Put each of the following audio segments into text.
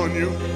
on you.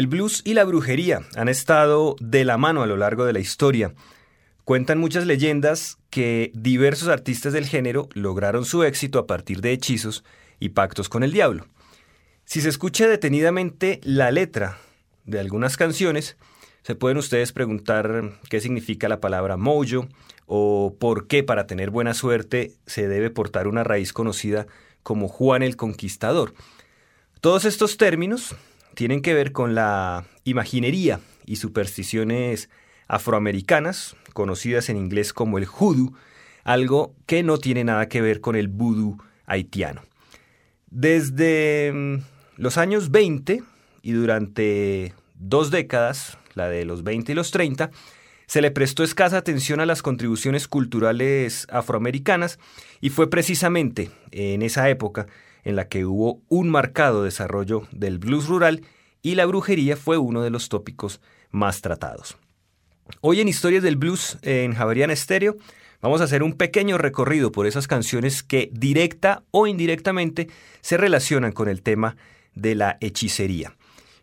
El blues y la brujería han estado de la mano a lo largo de la historia. Cuentan muchas leyendas que diversos artistas del género lograron su éxito a partir de hechizos y pactos con el diablo. Si se escucha detenidamente la letra de algunas canciones, se pueden ustedes preguntar qué significa la palabra mojo o por qué para tener buena suerte se debe portar una raíz conocida como Juan el Conquistador. Todos estos términos tienen que ver con la imaginería y supersticiones afroamericanas, conocidas en inglés como el hoodoo, algo que no tiene nada que ver con el vudú haitiano. Desde mm, los años 20 y durante dos décadas, la de los 20 y los 30, se le prestó escasa atención a las contribuciones culturales afroamericanas y fue precisamente en esa época en la que hubo un marcado desarrollo del blues rural y la brujería fue uno de los tópicos más tratados. Hoy en Historias del Blues en Javeriana Estéreo vamos a hacer un pequeño recorrido por esas canciones que directa o indirectamente se relacionan con el tema de la hechicería.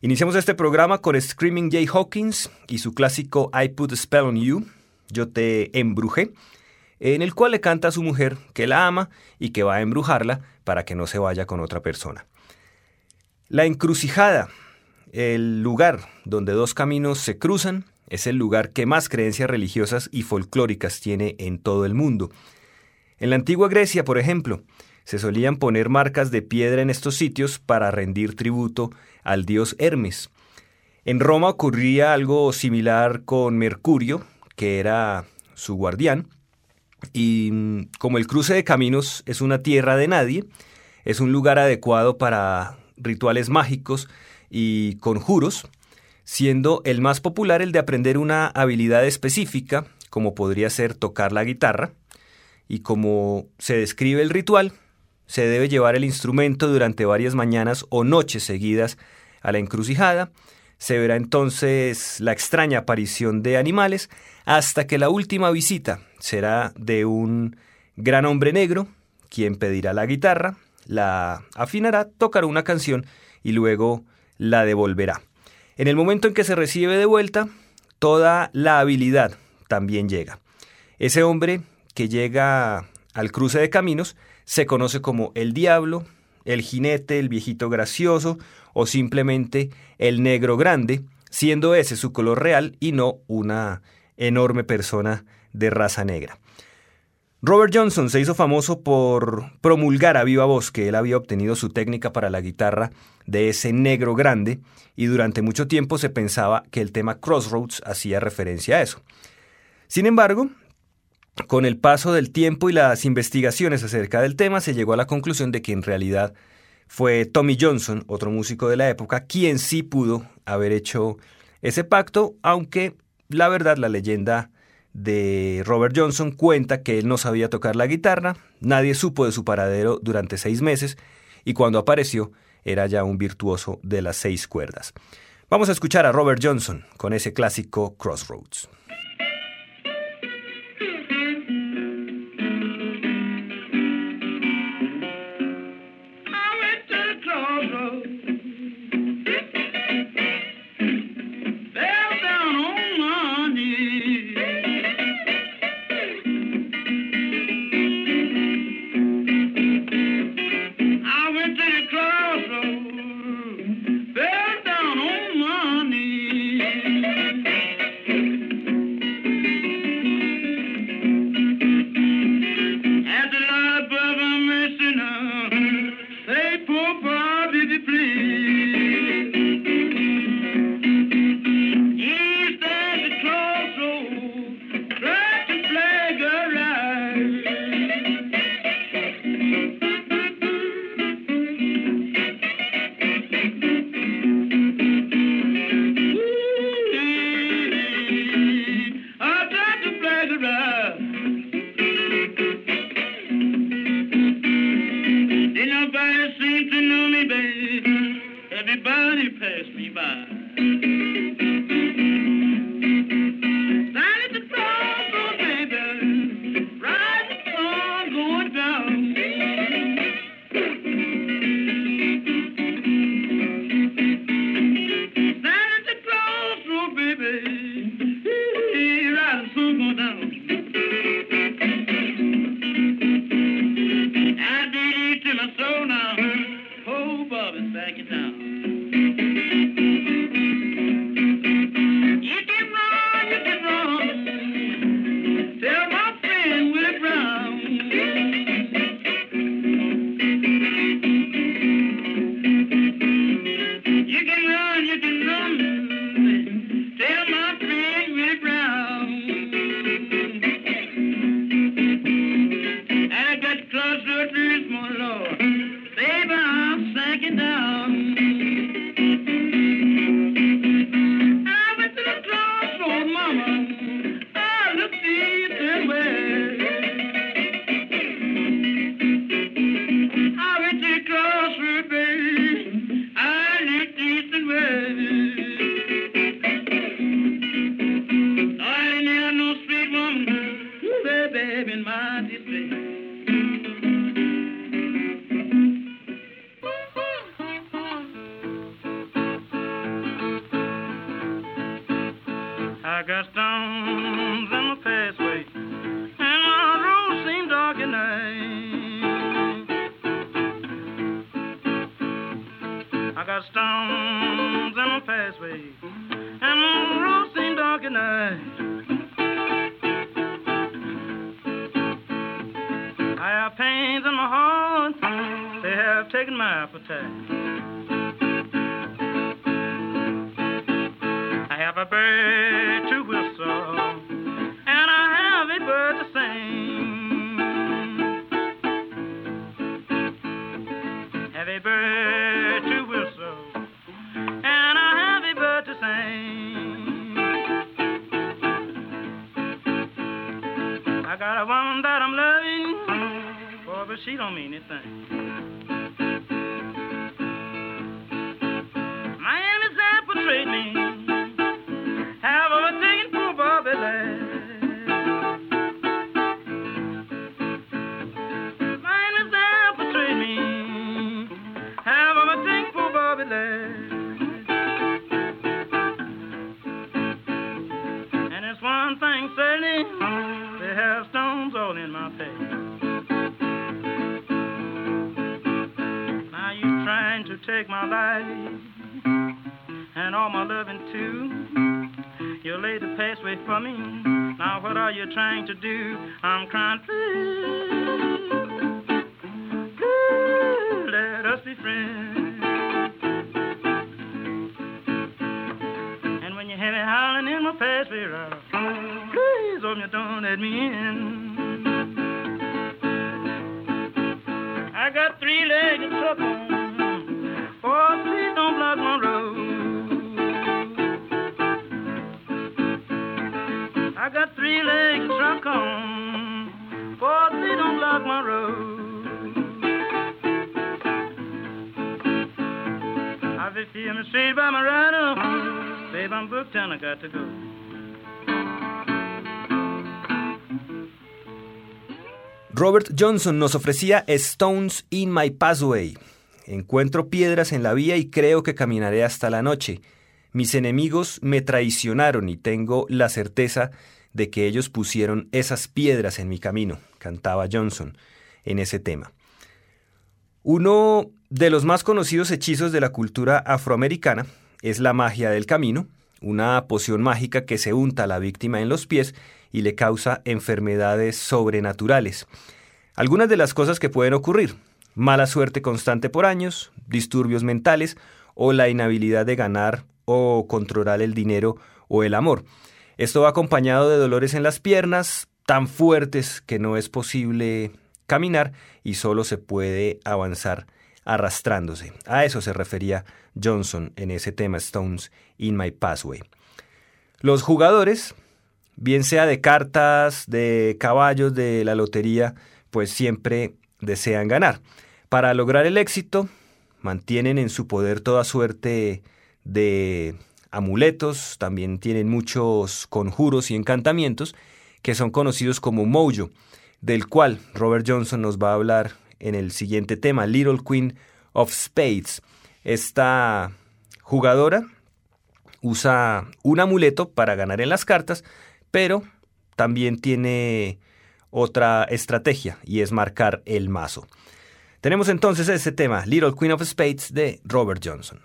Iniciamos este programa con Screaming Jay Hawkins y su clásico I Put a Spell on You, Yo te embrujé, en el cual le canta a su mujer que la ama y que va a embrujarla para que no se vaya con otra persona. La encrucijada, el lugar donde dos caminos se cruzan, es el lugar que más creencias religiosas y folclóricas tiene en todo el mundo. En la antigua Grecia, por ejemplo, se solían poner marcas de piedra en estos sitios para rendir tributo al dios Hermes. En Roma ocurría algo similar con Mercurio, que era su guardián, y mm, como el cruce de caminos es una tierra de nadie, es un lugar adecuado para rituales mágicos y conjuros, siendo el más popular el de aprender una habilidad específica, como podría ser tocar la guitarra, y como se describe el ritual, se debe llevar el instrumento durante varias mañanas o noches seguidas a la encrucijada, se verá entonces la extraña aparición de animales hasta que la última visita será de un gran hombre negro, quien pedirá la guitarra, la afinará, tocará una canción y luego la devolverá. En el momento en que se recibe de vuelta, toda la habilidad también llega. Ese hombre que llega al cruce de caminos se conoce como el diablo, el jinete, el viejito gracioso o simplemente el negro grande, siendo ese su color real y no una enorme persona de raza negra. Robert Johnson se hizo famoso por promulgar a viva voz que él había obtenido su técnica para la guitarra de ese negro grande y durante mucho tiempo se pensaba que el tema Crossroads hacía referencia a eso. Sin embargo, con el paso del tiempo y las investigaciones acerca del tema se llegó a la conclusión de que en realidad fue Tommy Johnson, otro músico de la época, quien sí pudo haber hecho ese pacto, aunque la verdad la leyenda de Robert Johnson cuenta que él no sabía tocar la guitarra, nadie supo de su paradero durante seis meses y cuando apareció era ya un virtuoso de las seis cuerdas. Vamos a escuchar a Robert Johnson con ese clásico Crossroads. I got stones in my pathway, and my road seems dark at night. I got stones in my pathway, and my road seems dark at night. I have pains in my heart, they have taken my appetite. on me. Robert Johnson nos ofrecía Stones in My Pathway. Encuentro piedras en la vía y creo que caminaré hasta la noche. Mis enemigos me traicionaron y tengo la certeza de que ellos pusieron esas piedras en mi camino, cantaba Johnson en ese tema. Uno de los más conocidos hechizos de la cultura afroamericana es la magia del camino, una poción mágica que se unta a la víctima en los pies y le causa enfermedades sobrenaturales. Algunas de las cosas que pueden ocurrir, mala suerte constante por años, disturbios mentales o la inhabilidad de ganar o controlar el dinero o el amor. Esto va acompañado de dolores en las piernas tan fuertes que no es posible caminar y solo se puede avanzar arrastrándose. A eso se refería Johnson en ese tema Stones in My Pathway. Los jugadores, bien sea de cartas, de caballos, de la lotería, pues siempre desean ganar. Para lograr el éxito, mantienen en su poder toda suerte de amuletos, también tienen muchos conjuros y encantamientos que son conocidos como Mojo, del cual Robert Johnson nos va a hablar en el siguiente tema, Little Queen of Spades. Esta jugadora usa un amuleto para ganar en las cartas, pero también tiene otra estrategia y es marcar el mazo. Tenemos entonces ese tema, Little Queen of Spades de Robert Johnson.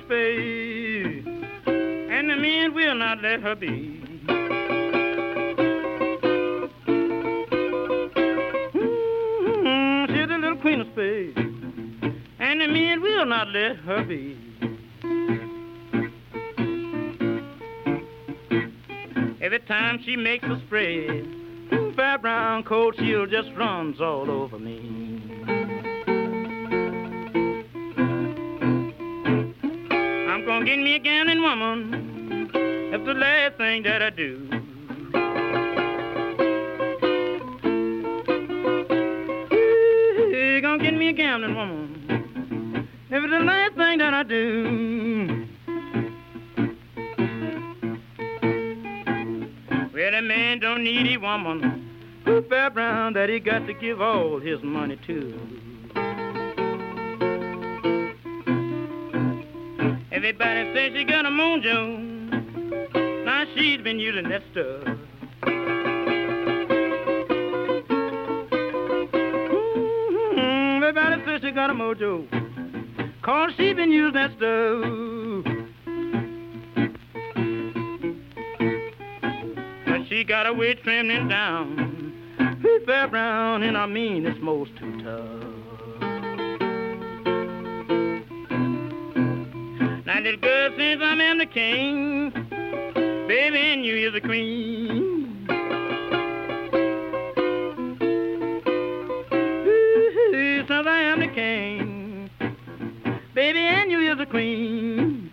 Face, and the men will not let her be. Mm, she's a little queen of space, and the men will not let her be. Every time she makes a spread, fair brown coat, she'll just runs all over me. Gonna get me a gambling woman. That's the last thing that I do. Ooh, gonna get me a gambling woman. It's the last thing that I do. Well, a man don't need a woman who fair brown that he got to give all his money to. Everybody says she got a mojo. Now she's been using that stuff. Mm-hmm. Everybody says she got a mojo. Cause she been using that stuff. But she got a weight trembling down. fair brown, and I mean it's most too tough. Now, little girl, since I am the king, baby, and you is the queen. Since I am the king, baby, and you is the queen.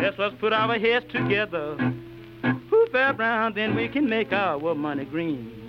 Let's us put our heads together, who fair brown, then we can make our money green.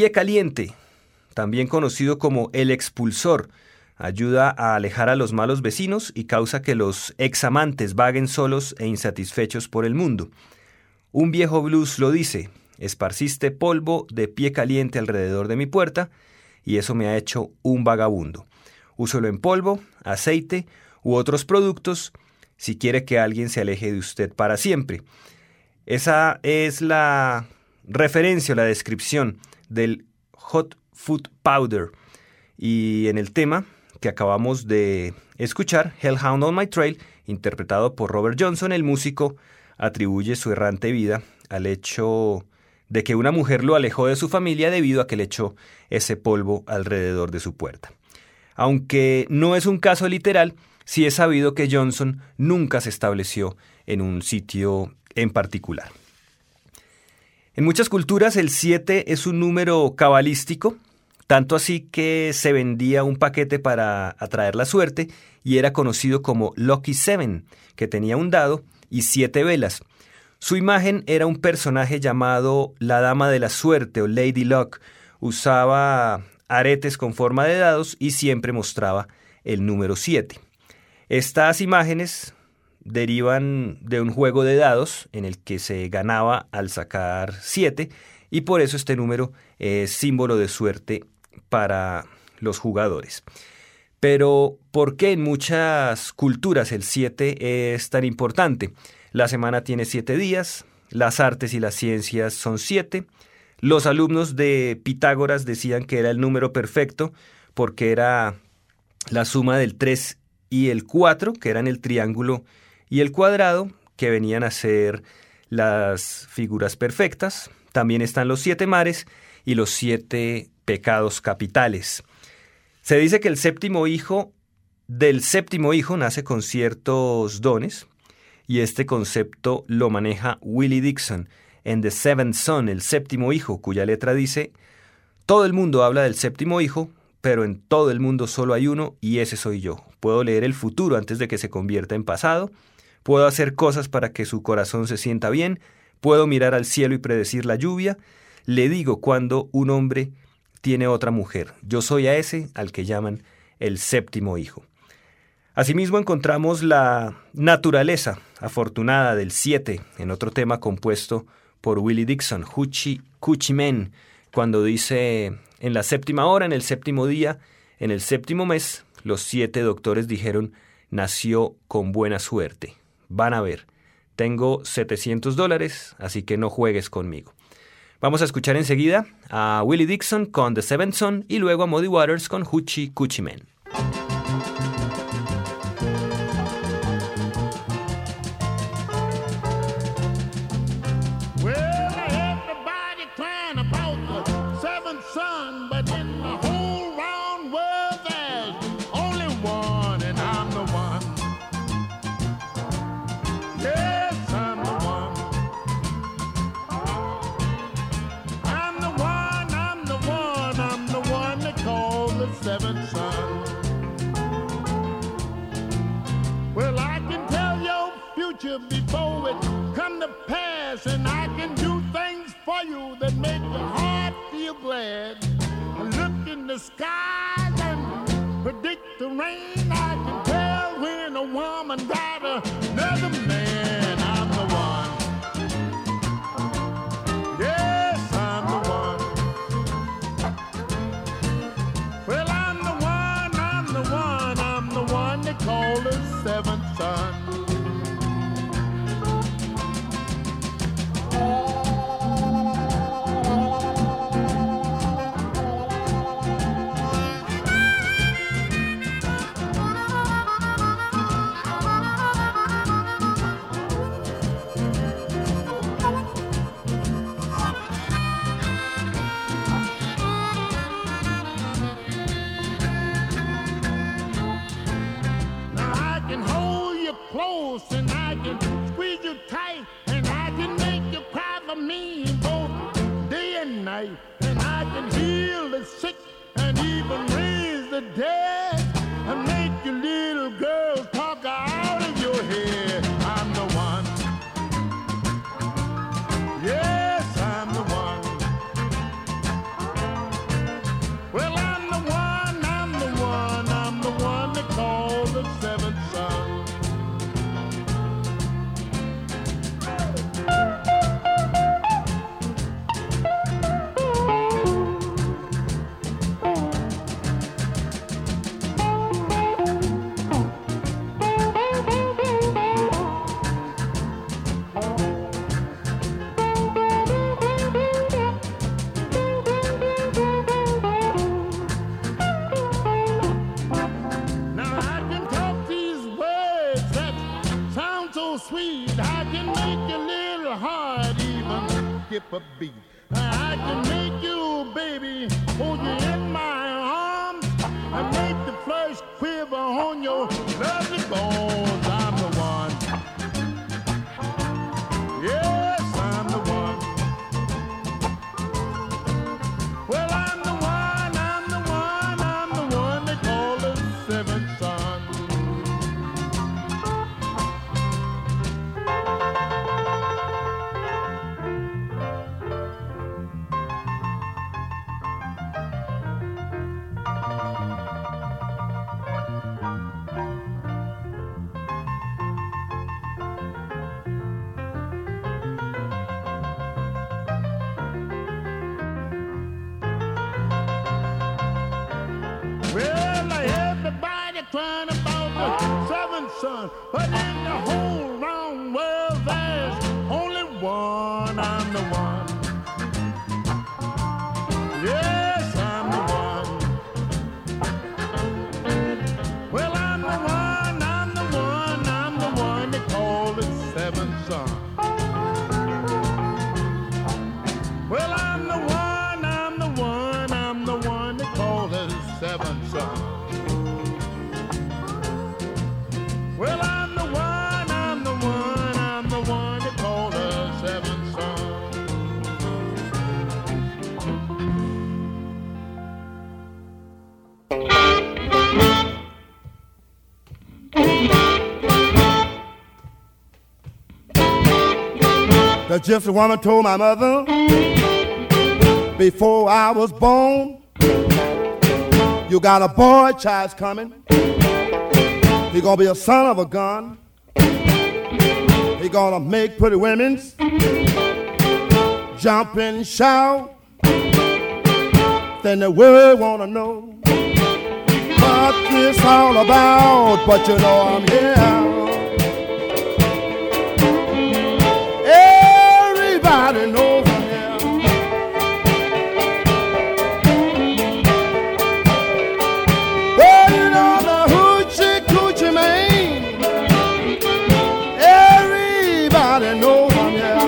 Pie caliente, también conocido como el expulsor, ayuda a alejar a los malos vecinos y causa que los examantes vaguen solos e insatisfechos por el mundo. Un viejo blues lo dice, esparciste polvo de pie caliente alrededor de mi puerta y eso me ha hecho un vagabundo. Úselo en polvo, aceite u otros productos si quiere que alguien se aleje de usted para siempre. Esa es la referencia o la descripción del hot food powder. Y en el tema que acabamos de escuchar, Hellhound on My Trail, interpretado por Robert Johnson, el músico atribuye su errante vida al hecho de que una mujer lo alejó de su familia debido a que le echó ese polvo alrededor de su puerta. Aunque no es un caso literal, sí es sabido que Johnson nunca se estableció en un sitio en particular. En muchas culturas el 7 es un número cabalístico, tanto así que se vendía un paquete para atraer la suerte y era conocido como Lucky Seven, que tenía un dado y siete velas. Su imagen era un personaje llamado la Dama de la Suerte o Lady Luck. Usaba aretes con forma de dados y siempre mostraba el número 7. Estas imágenes derivan de un juego de dados en el que se ganaba al sacar 7 y por eso este número es símbolo de suerte para los jugadores. Pero, ¿por qué en muchas culturas el 7 es tan importante? La semana tiene 7 días, las artes y las ciencias son 7, los alumnos de Pitágoras decían que era el número perfecto porque era la suma del 3 y el 4, que eran el triángulo y el cuadrado, que venían a ser las figuras perfectas. También están los siete mares y los siete pecados capitales. Se dice que el séptimo hijo del séptimo hijo nace con ciertos dones y este concepto lo maneja Willie Dixon en The Seventh Son, el séptimo hijo, cuya letra dice, todo el mundo habla del séptimo hijo, pero en todo el mundo solo hay uno y ese soy yo. Puedo leer el futuro antes de que se convierta en pasado, puedo hacer cosas para que su corazón se sienta bien, puedo mirar al cielo y predecir la lluvia, le digo cuando un hombre tiene otra mujer. Yo soy a ese al que llaman el séptimo hijo. Asimismo encontramos la naturaleza afortunada del siete en otro tema compuesto por Willie Dixon, Huchi Men, cuando dice en la séptima hora, en el séptimo día, en el séptimo mes, los siete doctores dijeron nació con buena suerte. Van a ver, tengo 700 dólares, así que no juegues conmigo. Vamos a escuchar enseguida a Willie Dixon con The Seventh Son y luego a Muddy Waters con Hoochie Coochie Man. the skies and predict the rain. Papa B. The gypsy woman told my mother before I was born, you got a boy child's coming. He gonna be a son of a gun. He gonna make pretty women's jump and shout. Then the world wanna know what this all about. But you know I'm here. Know the hoochie coochie man. Everybody knows I'm here.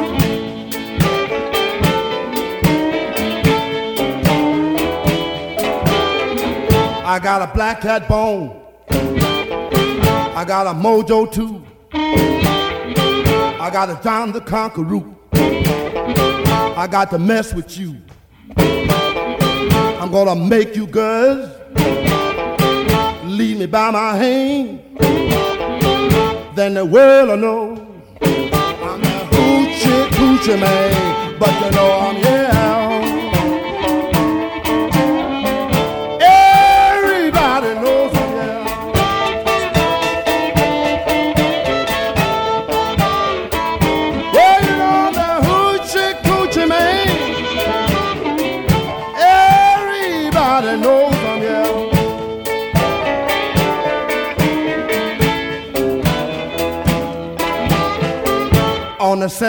I got a black cat bone. I got a mojo too. I got a John the Conqueror. I got to mess with you. I'm gonna make you girls leave me by my hand. Then the world will know I'm a hoochie coochie man. But you know I'm here.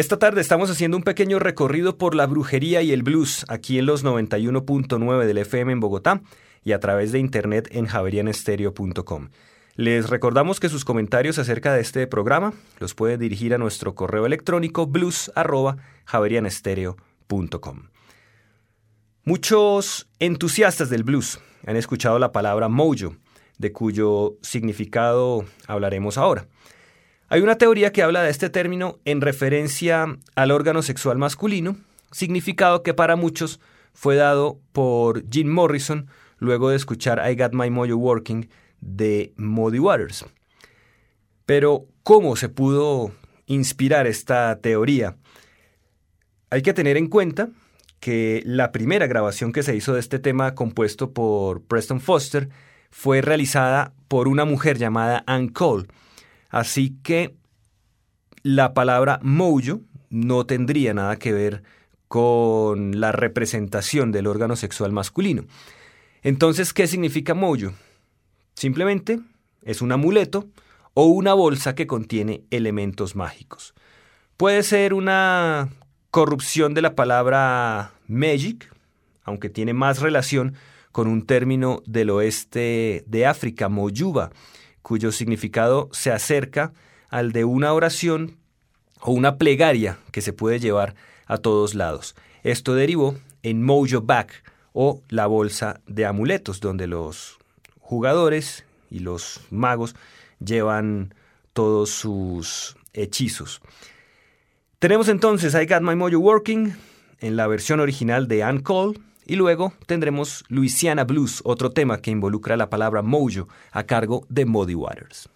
Esta tarde estamos haciendo un pequeño recorrido por la brujería y el blues aquí en los 91.9 del FM en Bogotá y a través de internet en javerianestereo.com. Les recordamos que sus comentarios acerca de este programa los puede dirigir a nuestro correo electrónico blues@javerianestereo.com. Muchos entusiastas del blues han escuchado la palabra mojo, de cuyo significado hablaremos ahora. Hay una teoría que habla de este término en referencia al órgano sexual masculino, significado que para muchos fue dado por Jim Morrison luego de escuchar I Got My Mojo Working de Muddy Waters. Pero, ¿cómo se pudo inspirar esta teoría? Hay que tener en cuenta que la primera grabación que se hizo de este tema compuesto por Preston Foster fue realizada por una mujer llamada Ann Cole, Así que la palabra mojo no tendría nada que ver con la representación del órgano sexual masculino. Entonces, ¿qué significa mojo? Simplemente es un amuleto o una bolsa que contiene elementos mágicos. Puede ser una corrupción de la palabra magic, aunque tiene más relación con un término del oeste de África, moyuba, cuyo significado se acerca al de una oración o una plegaria que se puede llevar a todos lados. Esto derivó en Mojo Bag o la bolsa de amuletos, donde los jugadores y los magos llevan todos sus hechizos. Tenemos entonces I Got My Mojo Working en la versión original de Ann Cole y luego tendremos Louisiana Blues, otro tema que involucra la palabra mojo a cargo de Muddy Waters.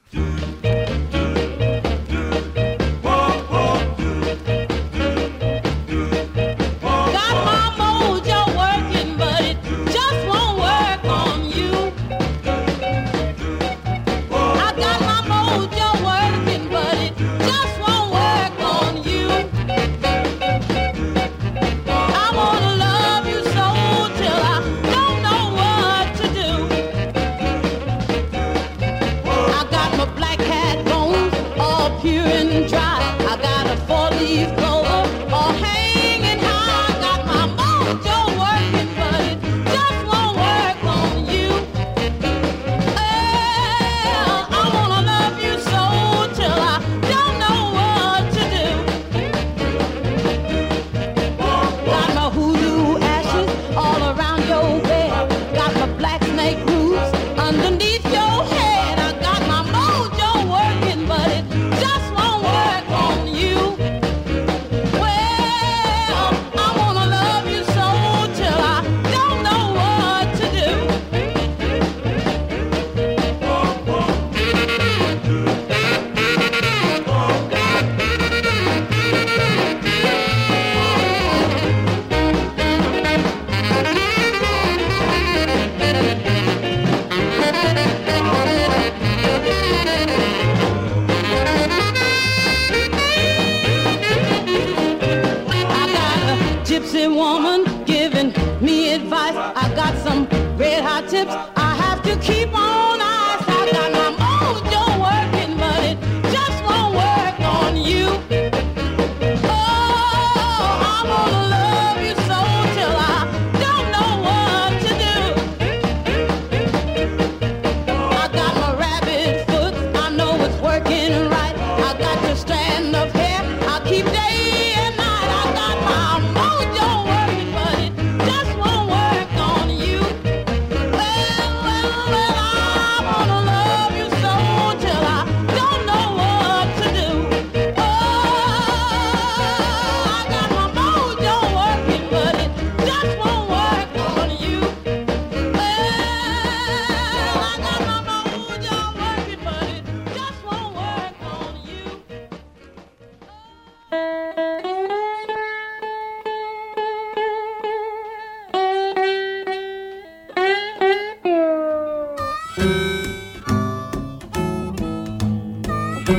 I'm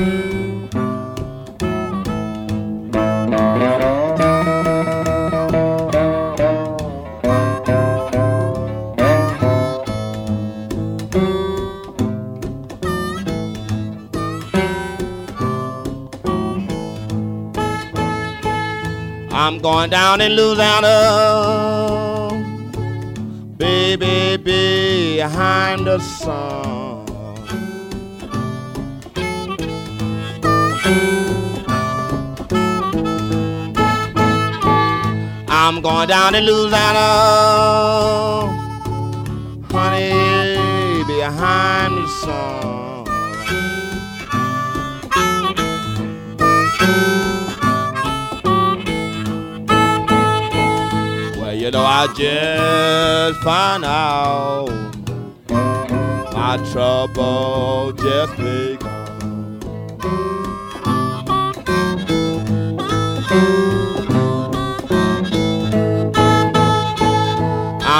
going down in Louisiana, baby, behind the sun. I'm going down to Louisiana, honey, behind the sun. You know, I just found out my trouble just begun.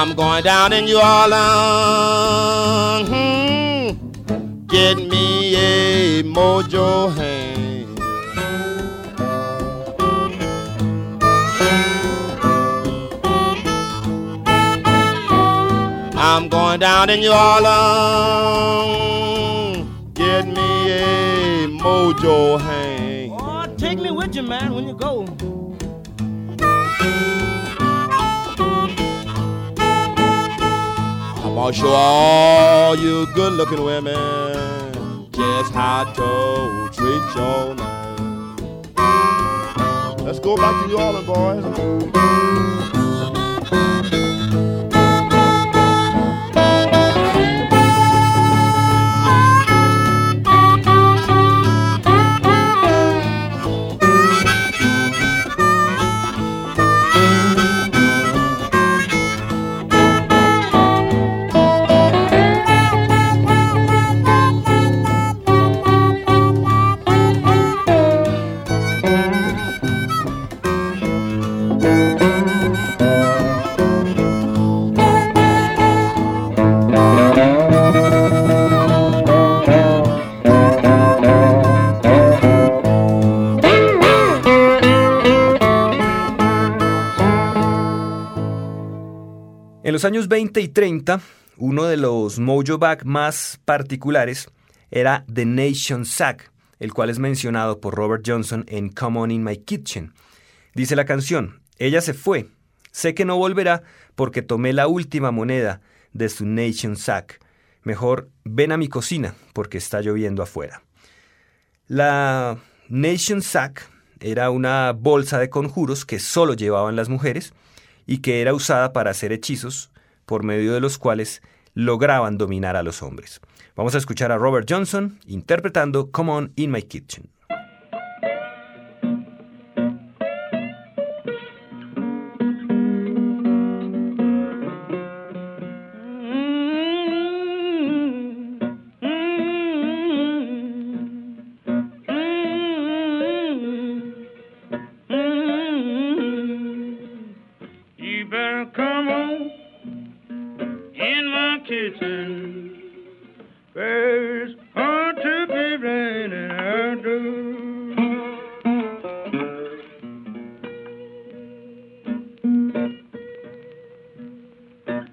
I'm going down in New Orleans, hmm, get me a mojo hand. I'm going down in New Orleans, get me a mojo hand. I'm gonna show all you good looking women just how to treat your man. Let's go back to New Orleans, boys. Los años 20 y 30, uno de los mojo bag más particulares era The Nation Sack, el cual es mencionado por Robert Johnson en Come On In My Kitchen. Dice la canción, ella se fue, sé que no volverá porque tomé la última moneda de su Nation Sack. Mejor ven a mi cocina porque está lloviendo afuera. La Nation Sack era una bolsa de conjuros que solo llevaban las mujeres y que era usada para hacer hechizos por medio de los cuales lograban dominar a los hombres. Vamos a escuchar a Robert Johnson interpretando Come On In My Kitchen.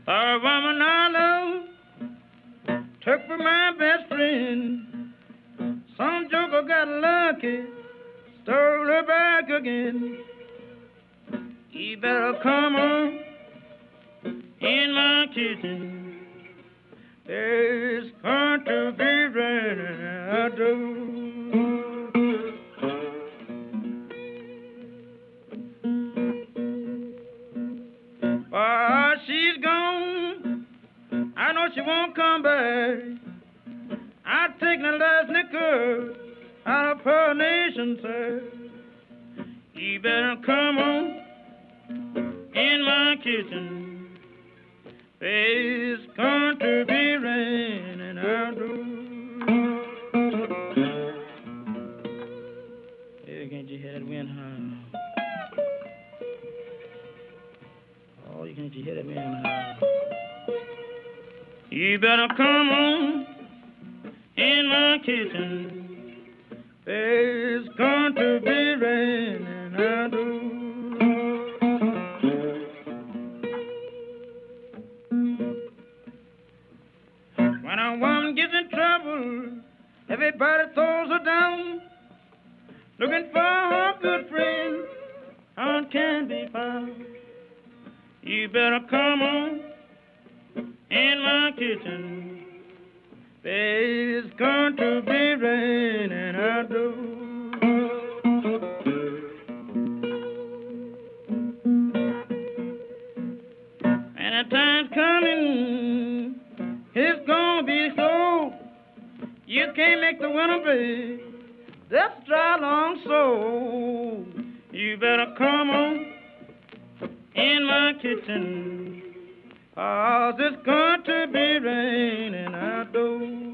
A woman I love took for my best friend. Some joker got lucky, stole her back again. You better come on in my kitchen. There's going to be raining Won't come back. I take the last nickel out of her nation, sir. You better come on in my kitchen. It's going to be raining out. Hey, can't you hear that wind howl? Oh, you can't you hear that wind howl? You better come on in my kitchen. It's going to be raining out. When a woman gets in trouble, everybody throws her down. Looking for her good friend, how can be found? You better come on in my kitchen. It's going to be raining outdoors. And the time's coming, it's gonna be so. You can't make the winter big. That's dry long so. You better come on in my kitchen. Cause it's going to be raining outdoors.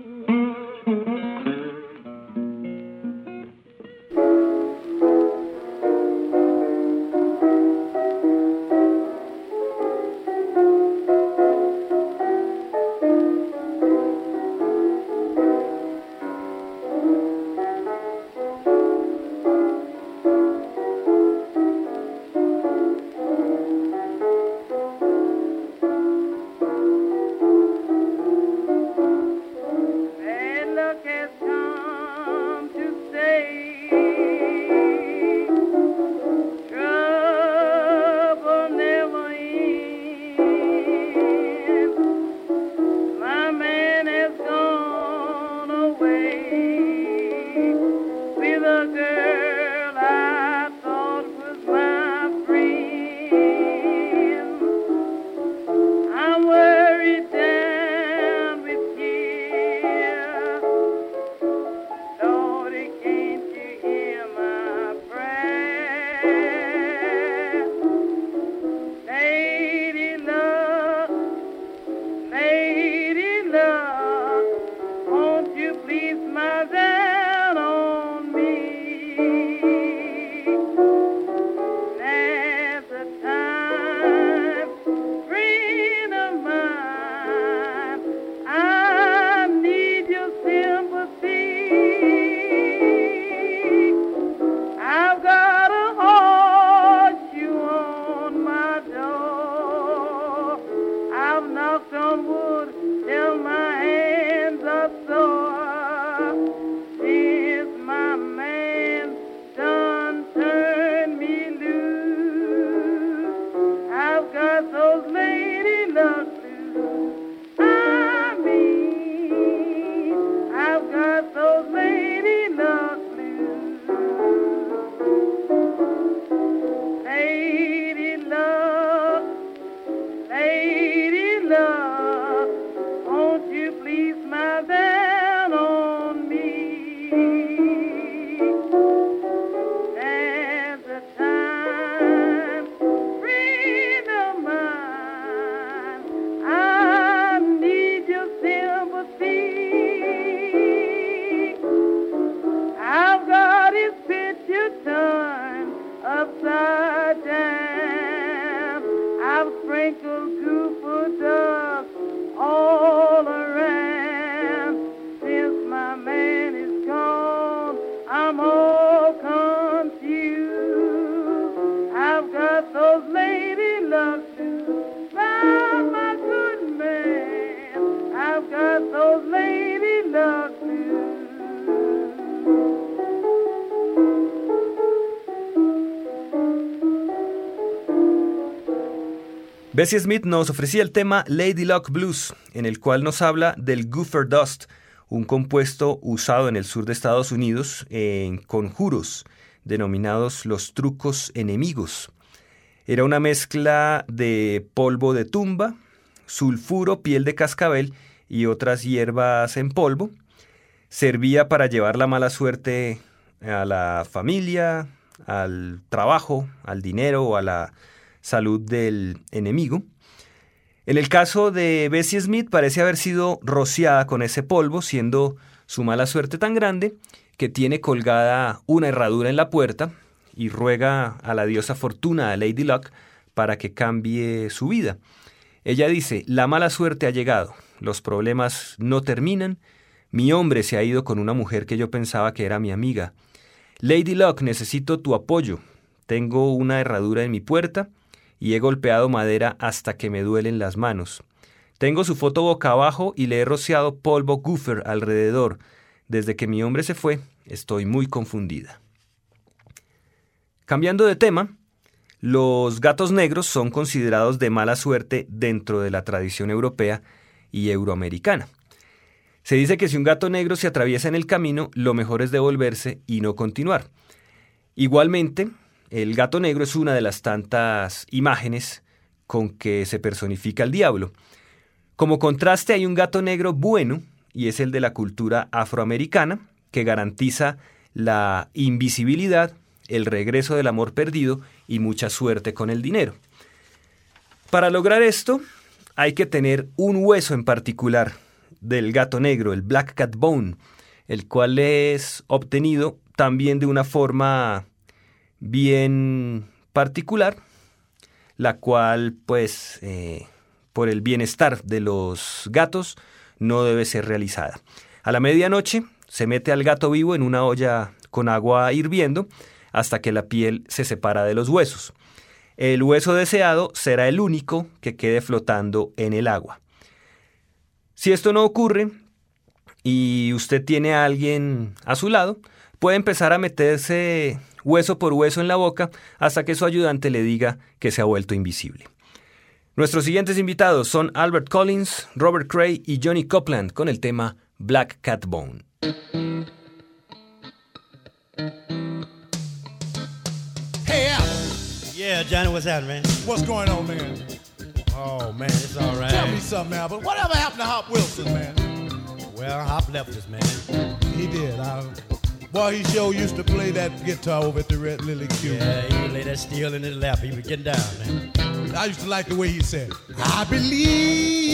Bessie Smith nos ofrecía el tema Lady Luck Blues, en el cual nos habla del Goofer Dust, un compuesto usado en el sur de Estados Unidos en conjuros, denominados los trucos enemigos. Era una mezcla de polvo de tumba, sulfuro, piel de cascabel y otras hierbas en polvo. Servía para llevar la mala suerte a la familia, al trabajo, al dinero o a la salud del enemigo. En el caso de Bessie Smith parece haber sido rociada con ese polvo, siendo su mala suerte tan grande que tiene colgada una herradura en la puerta y ruega a la diosa Fortuna, a Lady Luck, para que cambie su vida. Ella dice, la mala suerte ha llegado, los problemas no terminan, mi hombre se ha ido con una mujer que yo pensaba que era mi amiga. Lady Luck, necesito tu apoyo. Tengo una herradura en mi puerta y he golpeado madera hasta que me duelen las manos. Tengo su foto boca abajo y le he rociado polvo goofer alrededor. Desde que mi hombre se fue, estoy muy confundida. Cambiando de tema, los gatos negros son considerados de mala suerte dentro de la tradición europea y euroamericana. Se dice que si un gato negro se atraviesa en el camino, lo mejor es devolverse y no continuar. Igualmente, el gato negro es una de las tantas imágenes con que se personifica el diablo. Como contraste hay un gato negro bueno, y es el de la cultura afroamericana, que garantiza la invisibilidad, el regreso del amor perdido y mucha suerte con el dinero. Para lograr esto, hay que tener un hueso en particular del gato negro, el Black Cat Bone, el cual es obtenido también de una forma bien particular, la cual pues eh, por el bienestar de los gatos no debe ser realizada. A la medianoche se mete al gato vivo en una olla con agua hirviendo hasta que la piel se separa de los huesos. El hueso deseado será el único que quede flotando en el agua. Si esto no ocurre y usted tiene a alguien a su lado, puede empezar a meterse hueso por hueso en la boca hasta que su ayudante le diga que se ha vuelto invisible. Nuestros siguientes invitados son Albert Collins, Robert Cray y Johnny Copland con el tema Black Cat Bone. Hey, Al, Yeah, Johnny, what's happening, man? what's going on, man? Oh, man, it's all right. Tell me something, Albert. Whatever happened to Hop Wilson, man? Well, Hop left us, man. He did. I, boy, he sure used to play that guitar over at the Red Lily Q. Yeah, he would lay that steel in his lap. He was getting down, man. I used to like the way he said, I believe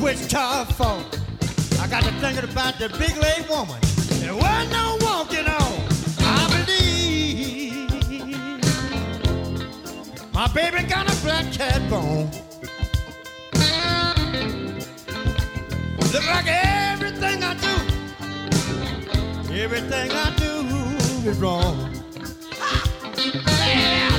Wichita Falls. I got to thinking about the big leg woman. There wasn't no walking on. I believe my baby got a black cat bone. Look like everything I do, everything I do is wrong. Yeah.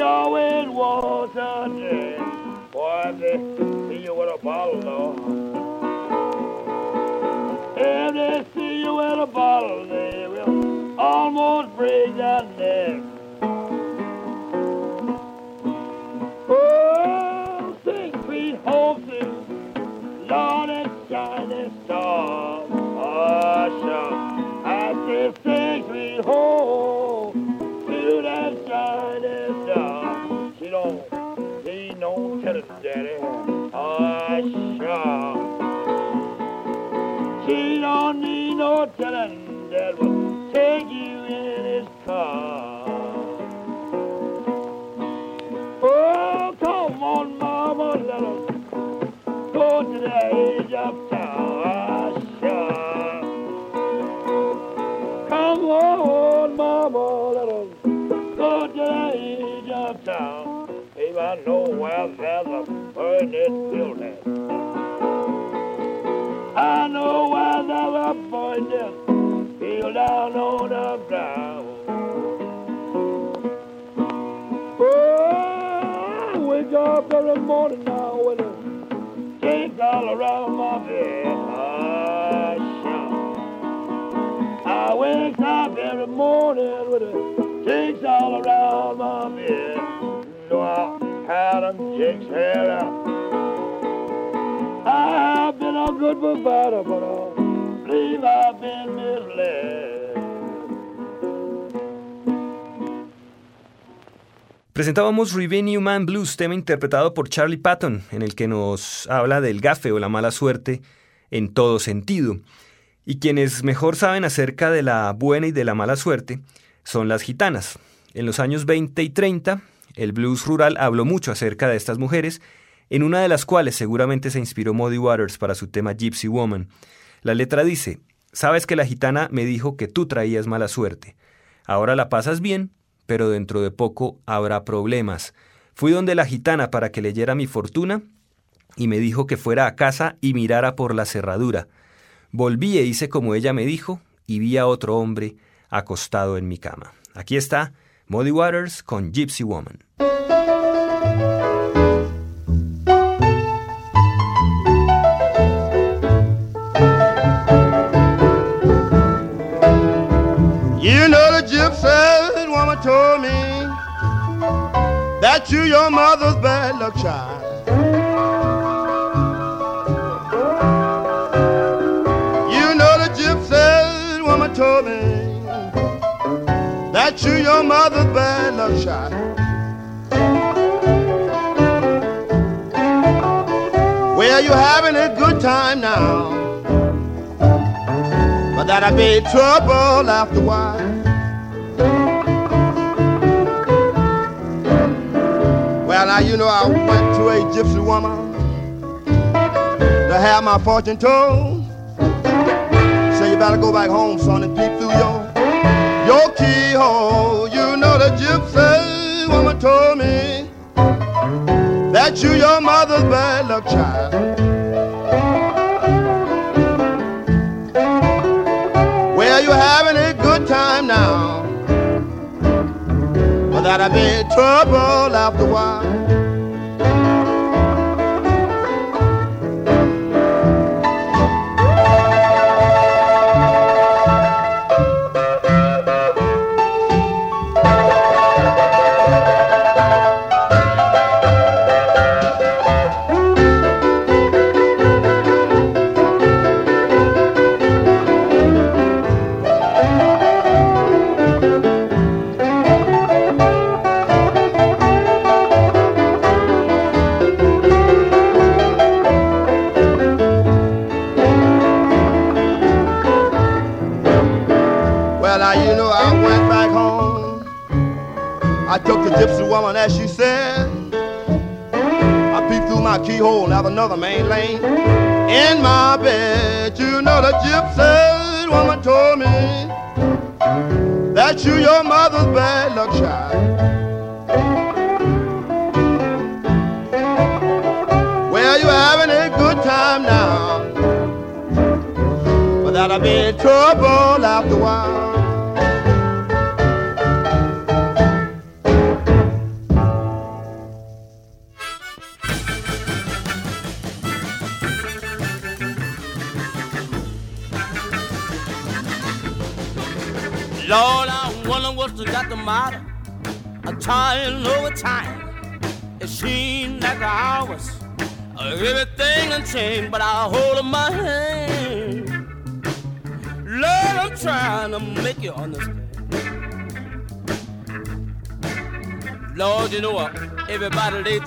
She always wants a drink. Boy, if they see you with a bottle, though. If they see you in a bottle, they will almost break that neck. Presentábamos Revenue Man Blues, tema interpretado por Charlie Patton, en el que nos habla del gafe o la mala suerte en todo sentido. Y quienes mejor saben acerca de la buena y de la mala suerte son las gitanas. En los años 20 y 30, el blues rural habló mucho acerca de estas mujeres, en una de las cuales seguramente se inspiró Muddy Waters para su tema Gypsy Woman. La letra dice, sabes que la gitana me dijo que tú traías mala suerte. Ahora la pasas bien, pero dentro de poco habrá problemas. Fui donde la gitana para que leyera mi fortuna y me dijo que fuera a casa y mirara por la cerradura. Volví e hice como ella me dijo y vi a otro hombre acostado en mi cama. Aquí está Muddy Waters con Gypsy Woman. That you your mother's bad luck child. You know the gypsy woman told me that you your mother's bad luck child. Well, you having a good time now, but that'll be trouble after a while. Well, now you know I went to a gypsy woman to have my fortune told. Say you better go back home, son, and peep through your your keyhole. You know the gypsy woman told me that you your mother's bad luck child. Well, you're having a good time now. But that'll be trouble after a while.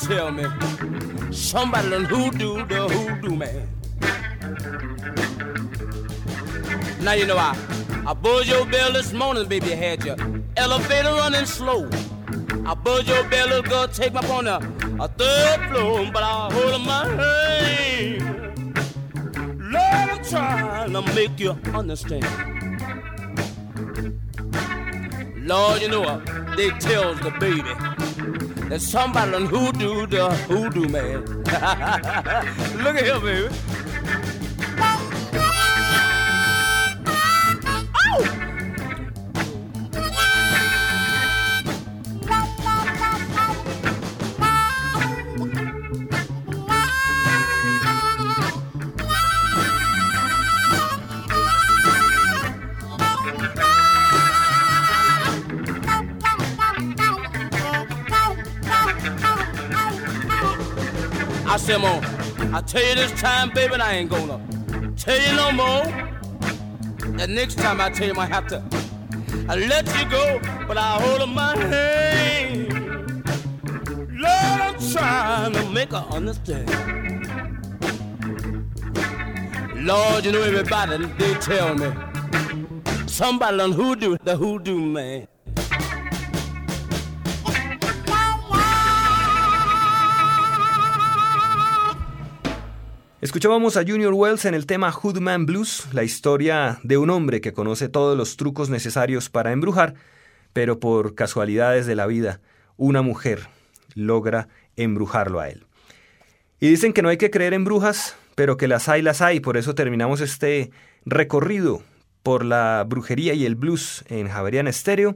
Tell me somebody done hoodoo the hoodoo man. Now you know I I buzzed your bell this morning, baby, you had your elevator running slow. I buzzed your bell, little girl, take me up on a, third floor, but I hold my hand. Lord, I'm trying to make you understand. Lord, you know what? They tells the baby that somebody done hoodoo the hoodoo man. Look at him, baby. I tell you this time, baby, I ain't gonna tell you no more. The next time I tell you, I have to I let you go, but I hold in my hand. Lord, I'm trying to make her understand. Lord, you know everybody, they tell me somebody on hoodoo, the hoodoo man. Escuchábamos a Junior Wells en el tema Hoodman Blues, la historia de un hombre que conoce todos los trucos necesarios para embrujar, pero por casualidades de la vida, una mujer logra embrujarlo a él. Y dicen que no hay que creer en brujas, pero que las hay, las hay, por eso terminamos este recorrido por la brujería y el blues en Javerian Stereo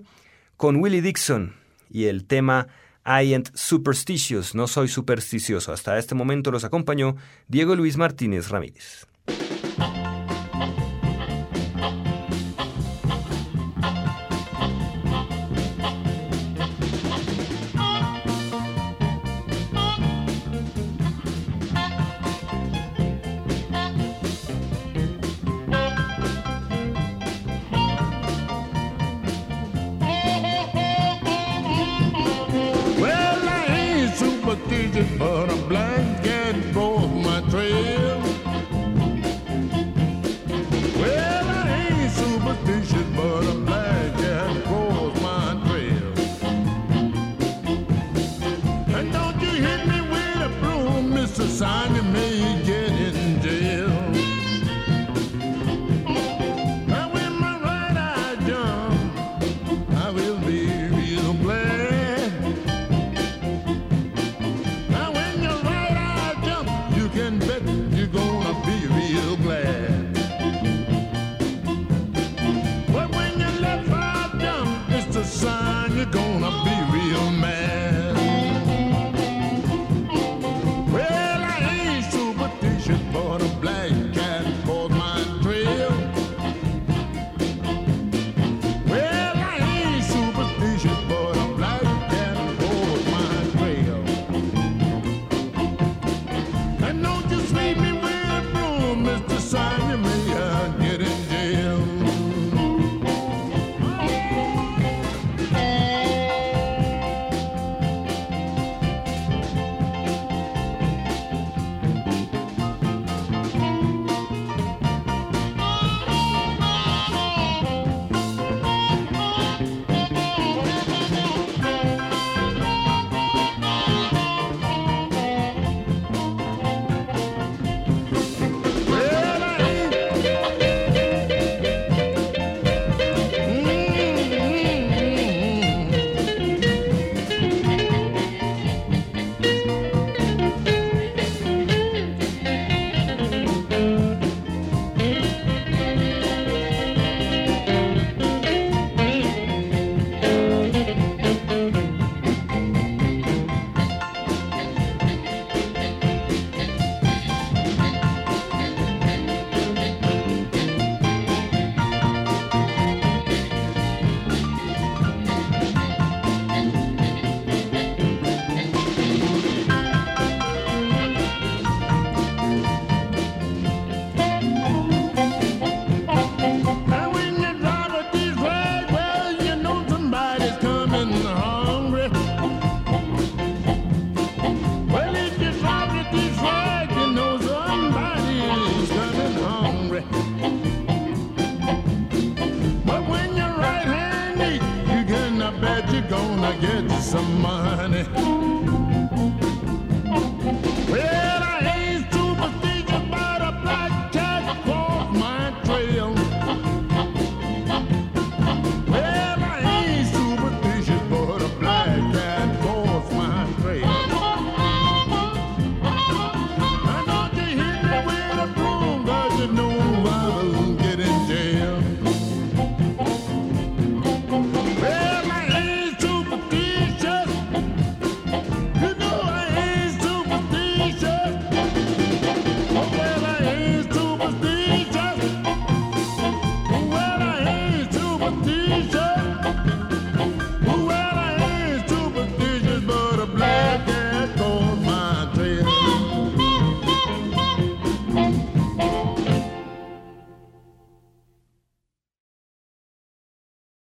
con Willie Dixon y el tema I ain't superstitious, no soy supersticioso. Hasta este momento los acompañó Diego Luis Martínez Ramírez.